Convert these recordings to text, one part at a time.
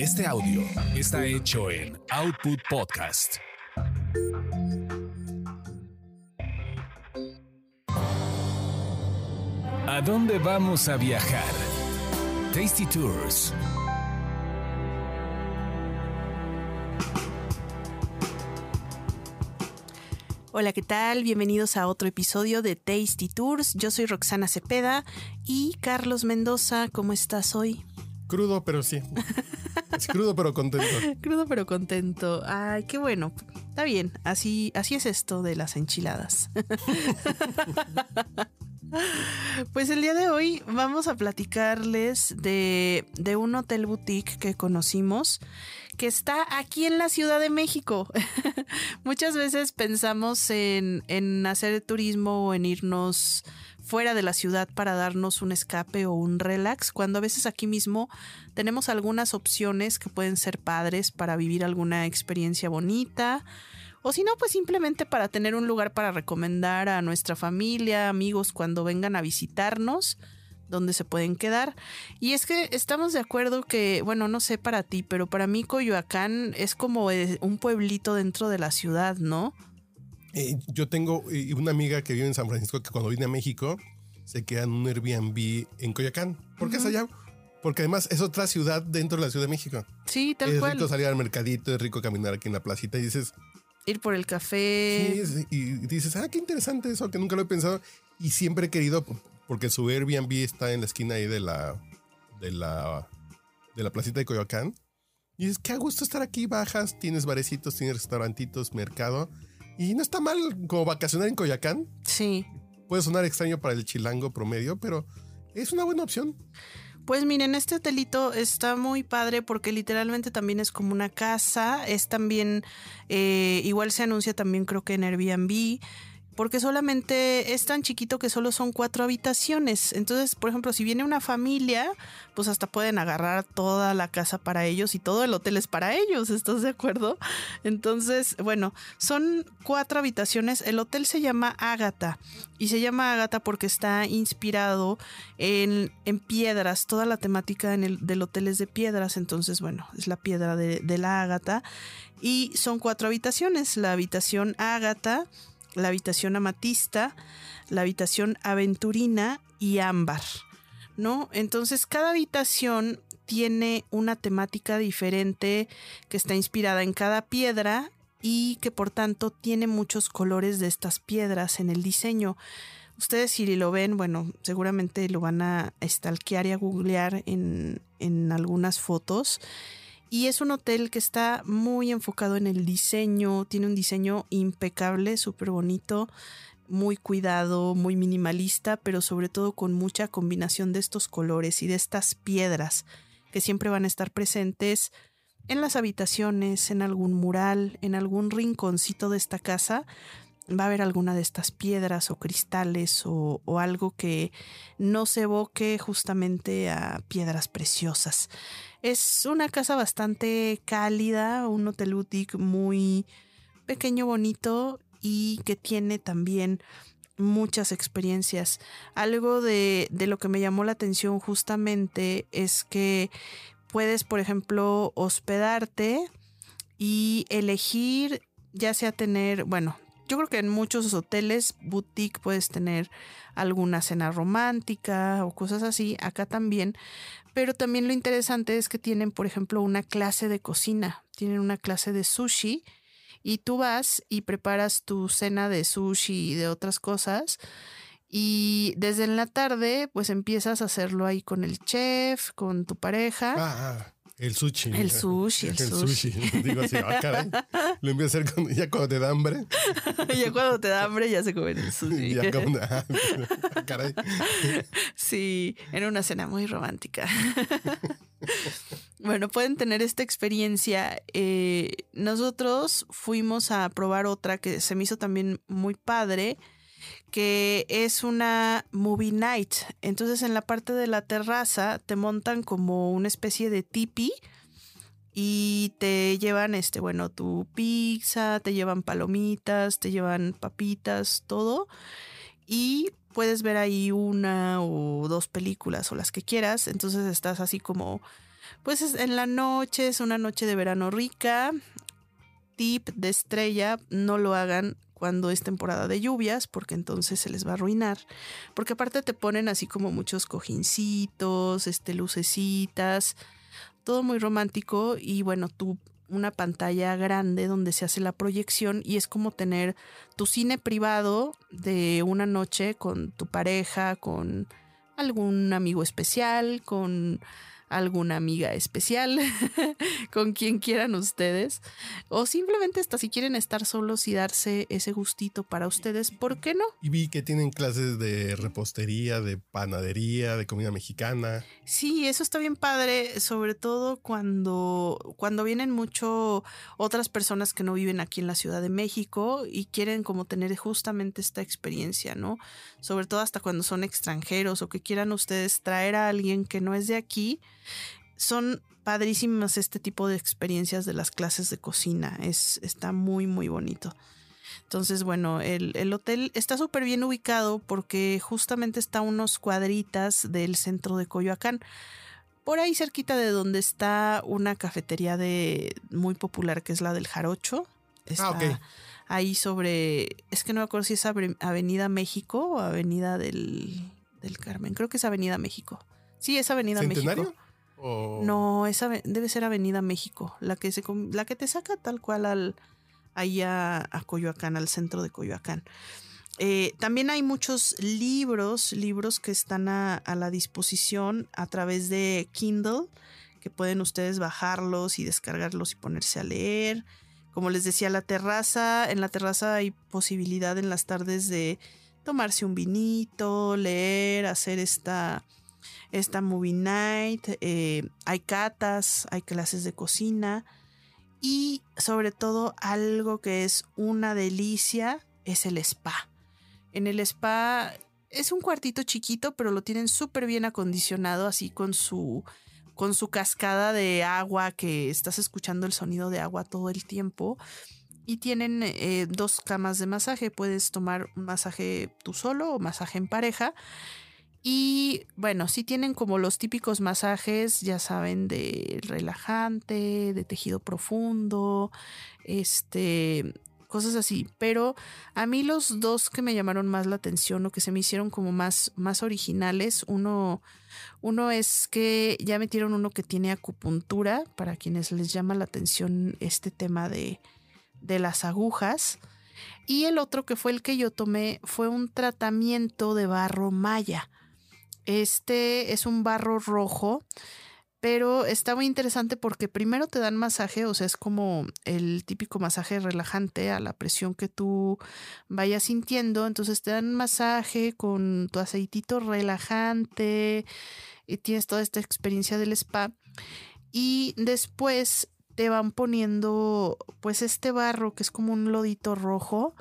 Este audio está hecho en Output Podcast. ¿A dónde vamos a viajar? Tasty Tours. Hola, ¿qué tal? Bienvenidos a otro episodio de Tasty Tours. Yo soy Roxana Cepeda y Carlos Mendoza, ¿cómo estás hoy? Crudo, pero sí. Es crudo, pero contento. Crudo pero contento. Ay, qué bueno. Está bien. Así, así es esto de las enchiladas. Pues el día de hoy vamos a platicarles de, un hotel boutique que conocimos que está aquí en la Ciudad de México. Muchas veces pensamos en, en hacer turismo o en irnos fuera de la ciudad para darnos un escape o un relax, cuando a veces aquí mismo tenemos algunas opciones que pueden ser padres para vivir alguna experiencia bonita. O si no, pues simplemente para tener un lugar para recomendar a nuestra familia, amigos, cuando vengan a visitarnos, donde se pueden quedar. Y es que estamos de acuerdo que, bueno, no sé para ti, pero para mí Coyoacán es como un pueblito dentro de la ciudad, ¿no? Eh, yo tengo eh, una amiga que vive en San Francisco que cuando viene a México se queda en un Airbnb en Coyoacán. ¿Por qué es allá? Porque además es otra ciudad dentro de la Ciudad de México. Sí, tal es cual. Es rico salir al mercadito, es rico caminar aquí en la placita y dices... Ir por el café. Sí, y dices, ah, qué interesante eso, que nunca lo he pensado. Y siempre he querido, porque su Airbnb está en la esquina ahí de la, de la, de la placita de Coyoacán. Y dices, qué a gusto estar aquí, bajas, tienes barecitos, tienes restaurantitos, mercado. Y no está mal como vacacionar en Coyoacán. Sí. Puede sonar extraño para el chilango promedio, pero es una buena opción. Pues miren, este hotelito está muy padre porque literalmente también es como una casa. Es también, eh, igual se anuncia también creo que en Airbnb porque solamente es tan chiquito que solo son cuatro habitaciones. Entonces, por ejemplo, si viene una familia, pues hasta pueden agarrar toda la casa para ellos y todo el hotel es para ellos, ¿estás de acuerdo? Entonces, bueno, son cuatro habitaciones. El hotel se llama Ágata y se llama Ágata porque está inspirado en, piedras. Toda la temática del hotel es de piedras, entonces, bueno, es la piedra de, de la Ágata. Y son cuatro habitaciones. La habitación Ágata la habitación amatista, la habitación aventurina y ámbar, ¿no? Entonces cada habitación tiene una temática diferente que está inspirada en cada piedra y que por tanto tiene muchos colores de estas piedras en el diseño. Ustedes si lo ven, bueno, seguramente lo van a stalkear y a googlear en, en algunas fotos. Y es un hotel que está muy enfocado en el diseño, tiene un diseño impecable, súper bonito, muy cuidado, muy minimalista, pero sobre todo con mucha combinación de estos colores y de estas piedras que siempre van a estar presentes en las habitaciones, en algún mural, en algún rinconcito de esta casa. Va a haber alguna de estas piedras o cristales o, algo que no se evoque justamente a piedras preciosas. Es una casa bastante cálida, un hotel boutique muy pequeño, bonito y que tiene también muchas experiencias. Algo de, de, lo que me llamó la atención justamente es que puedes, por ejemplo, hospedarte y elegir, ya sea tener, bueno, yo creo que en muchos hoteles boutique puedes tener alguna cena romántica o cosas así, acá también, pero también lo interesante es que tienen, por ejemplo, una clase de cocina, tienen una clase de sushi y tú vas y preparas tu cena de sushi y de otras cosas. Y desde en la tarde, pues empiezas a hacerlo ahí con el chef, con tu pareja. Ah, ah. El sushi. El sushi, el, el sushi. sushi. Digo así, ah, caray. Lo empiezo a hacer cuando, ya cuando te da hambre. ya cuando te da hambre ya se comen el sushi. ya cuando, ah, caray. Sí, era una cena muy romántica. bueno, pueden tener esta experiencia. Eh, nosotros fuimos a probar otra que se me hizo también muy padre que es una movie night. Entonces en la parte de la terraza te montan como una especie de tipi y te llevan este, bueno, tu pizza, te llevan palomitas, te llevan papitas, todo. Y puedes ver ahí una o dos películas o las que quieras. Entonces estás así como, pues en la noche, es una noche de verano rica. Tip de estrella, no lo hagan cuando es temporada de lluvias, porque entonces se les va a arruinar. Porque aparte te ponen así como muchos cojincitos, este, lucecitas, todo muy romántico y bueno, tú una pantalla grande donde se hace la proyección y es como tener tu cine privado de una noche con tu pareja, con algún amigo especial, con alguna amiga especial, con quien quieran ustedes, o simplemente hasta si quieren estar solos y darse ese gustito para ustedes, ¿por qué no? Y vi que tienen clases de repostería, de panadería, de comida mexicana. Sí, eso está bien padre, sobre todo cuando, cuando vienen mucho otras personas que no viven aquí en la Ciudad de México y quieren como tener justamente esta experiencia, ¿no? Sobre todo hasta cuando son extranjeros o que quieran ustedes traer a alguien que no es de aquí son padrísimas este tipo de experiencias de las clases de cocina. Es, está muy, muy bonito. Entonces, bueno, el, hotel está súper bien ubicado porque justamente está a unos cuadritas del centro de Coyoacán. Por ahí cerquita de donde está una cafetería de muy popular que es la del Jarocho. ah, ok. Ahí sobre, es que no me acuerdo si es Avenida México o Avenida del, del Carmen. Creo que es Avenida México. Sí, es Avenida México. No, esa debe ser Avenida México, la que se la que te saca tal cual al ahí a, Coyoacán, al centro de Coyoacán. Eh, también hay muchos libros, libros que están a, la disposición a través de Kindle, que pueden ustedes bajarlos y descargarlos y ponerse a leer. Como les decía, la terraza, en la terraza hay posibilidad en las tardes de tomarse un vinito, leer, hacer esta esta movie night, eh, hay catas, hay clases de cocina y sobre todo algo que es una delicia es el spa. En el spa es un cuartito chiquito, pero lo tienen súper bien acondicionado, así con su, con su cascada de agua, que estás escuchando el sonido de agua todo el tiempo. Y tienen eh, dos camas de masaje. Puedes tomar un masaje tú solo o masaje en pareja. Y bueno, sí tienen como los típicos masajes, ya saben, de relajante, de tejido profundo, este, cosas así. Pero a mí los dos que me llamaron más la atención o que se me hicieron como más, más originales, uno, uno es que ya metieron uno que tiene acupuntura, para quienes les llama la atención este tema de, de las agujas. Y el otro que fue el que yo tomé fue un tratamiento de barro maya. Este es un barro rojo, pero está muy interesante porque primero te dan masaje, o sea, es como el típico masaje relajante a la presión que tú vayas sintiendo. Entonces te dan masaje con tu aceitito relajante y tienes toda esta experiencia del spa. Y después te van poniendo pues este barro que es como un lodito rojo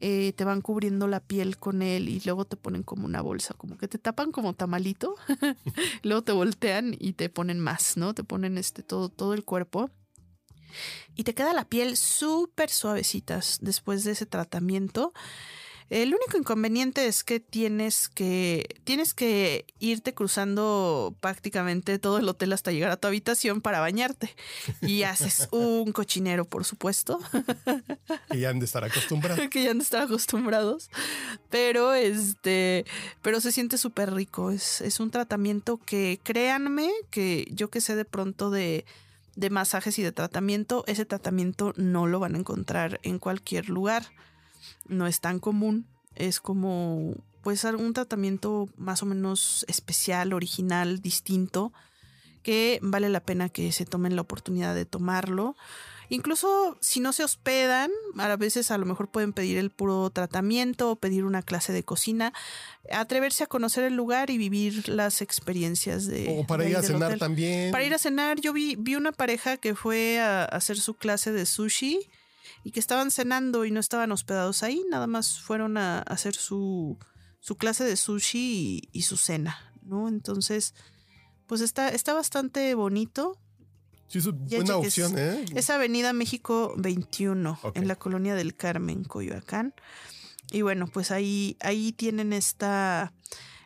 eh, te van cubriendo la piel con él y luego te ponen como una bolsa, como que te tapan como tamalito, luego te voltean y te ponen más, ¿no? Te ponen este todo, todo el cuerpo. Y te queda la piel súper suavecitas después de ese tratamiento. El único inconveniente es que tienes que tienes que irte cruzando prácticamente todo el hotel hasta llegar a tu habitación para bañarte y haces un cochinero, por supuesto. Que ya han de estar acostumbrados. que ya han de estar acostumbrados, pero este, pero se siente súper rico. Es, es un tratamiento que créanme que yo que sé de pronto de de masajes y de tratamiento, ese tratamiento no lo van a encontrar en cualquier lugar no es tan común. Es como, pues, un tratamiento más o menos especial, original, distinto, que vale la pena que se tomen la oportunidad de tomarlo. Incluso si no se hospedan, a veces a lo mejor pueden pedir el puro tratamiento o pedir una clase de cocina, atreverse a conocer el lugar y vivir las experiencias de... O para ir a cenar también. Para ir a cenar, yo vi, vi una pareja que fue a hacer su clase de sushi y que estaban cenando y no estaban hospedados ahí, nada más fueron a hacer su, su clase de sushi y, su cena, ¿no? Entonces, pues está, está bastante bonito. Sí, es buena opción, ¿eh? Es Avenida México 21, en la colonia del Carmen, Coyoacán. Y bueno, pues ahí, ahí tienen esta,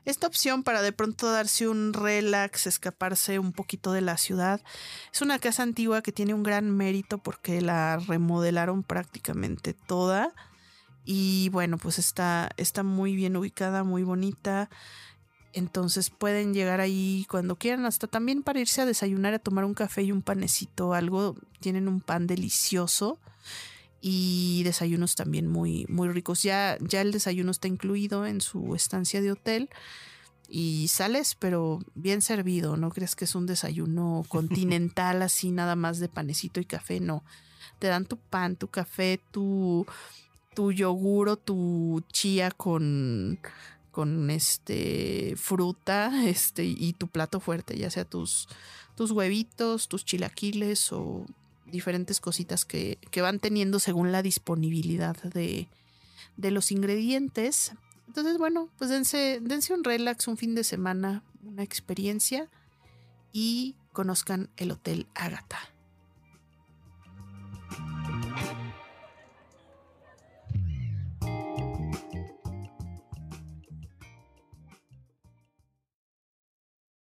esta opción para de pronto darse un relax, escaparse un poquito de la ciudad. Es una casa antigua que tiene un gran mérito porque la remodelaron prácticamente toda. Y bueno, pues está, está muy bien ubicada, muy bonita. Entonces pueden llegar ahí cuando quieran, hasta también para irse a desayunar, a tomar un café y un panecito, algo. Tienen un pan delicioso y desayunos también muy, muy ricos. Ya, ya el desayuno está incluido en su estancia de hotel y sales, pero bien servido. No crees que es un desayuno continental así, nada más de panecito y café. No. Te dan tu pan, tu café, tu, tu yogur o tu chía con, con este fruta este, y tu plato fuerte, ya sea tus, tus huevitos, tus chilaquiles o diferentes cositas que, van teniendo según la disponibilidad de, de, los ingredientes. Entonces, bueno, pues dense, dense un relax, un fin de semana, una experiencia y conozcan el Hotel Ágata.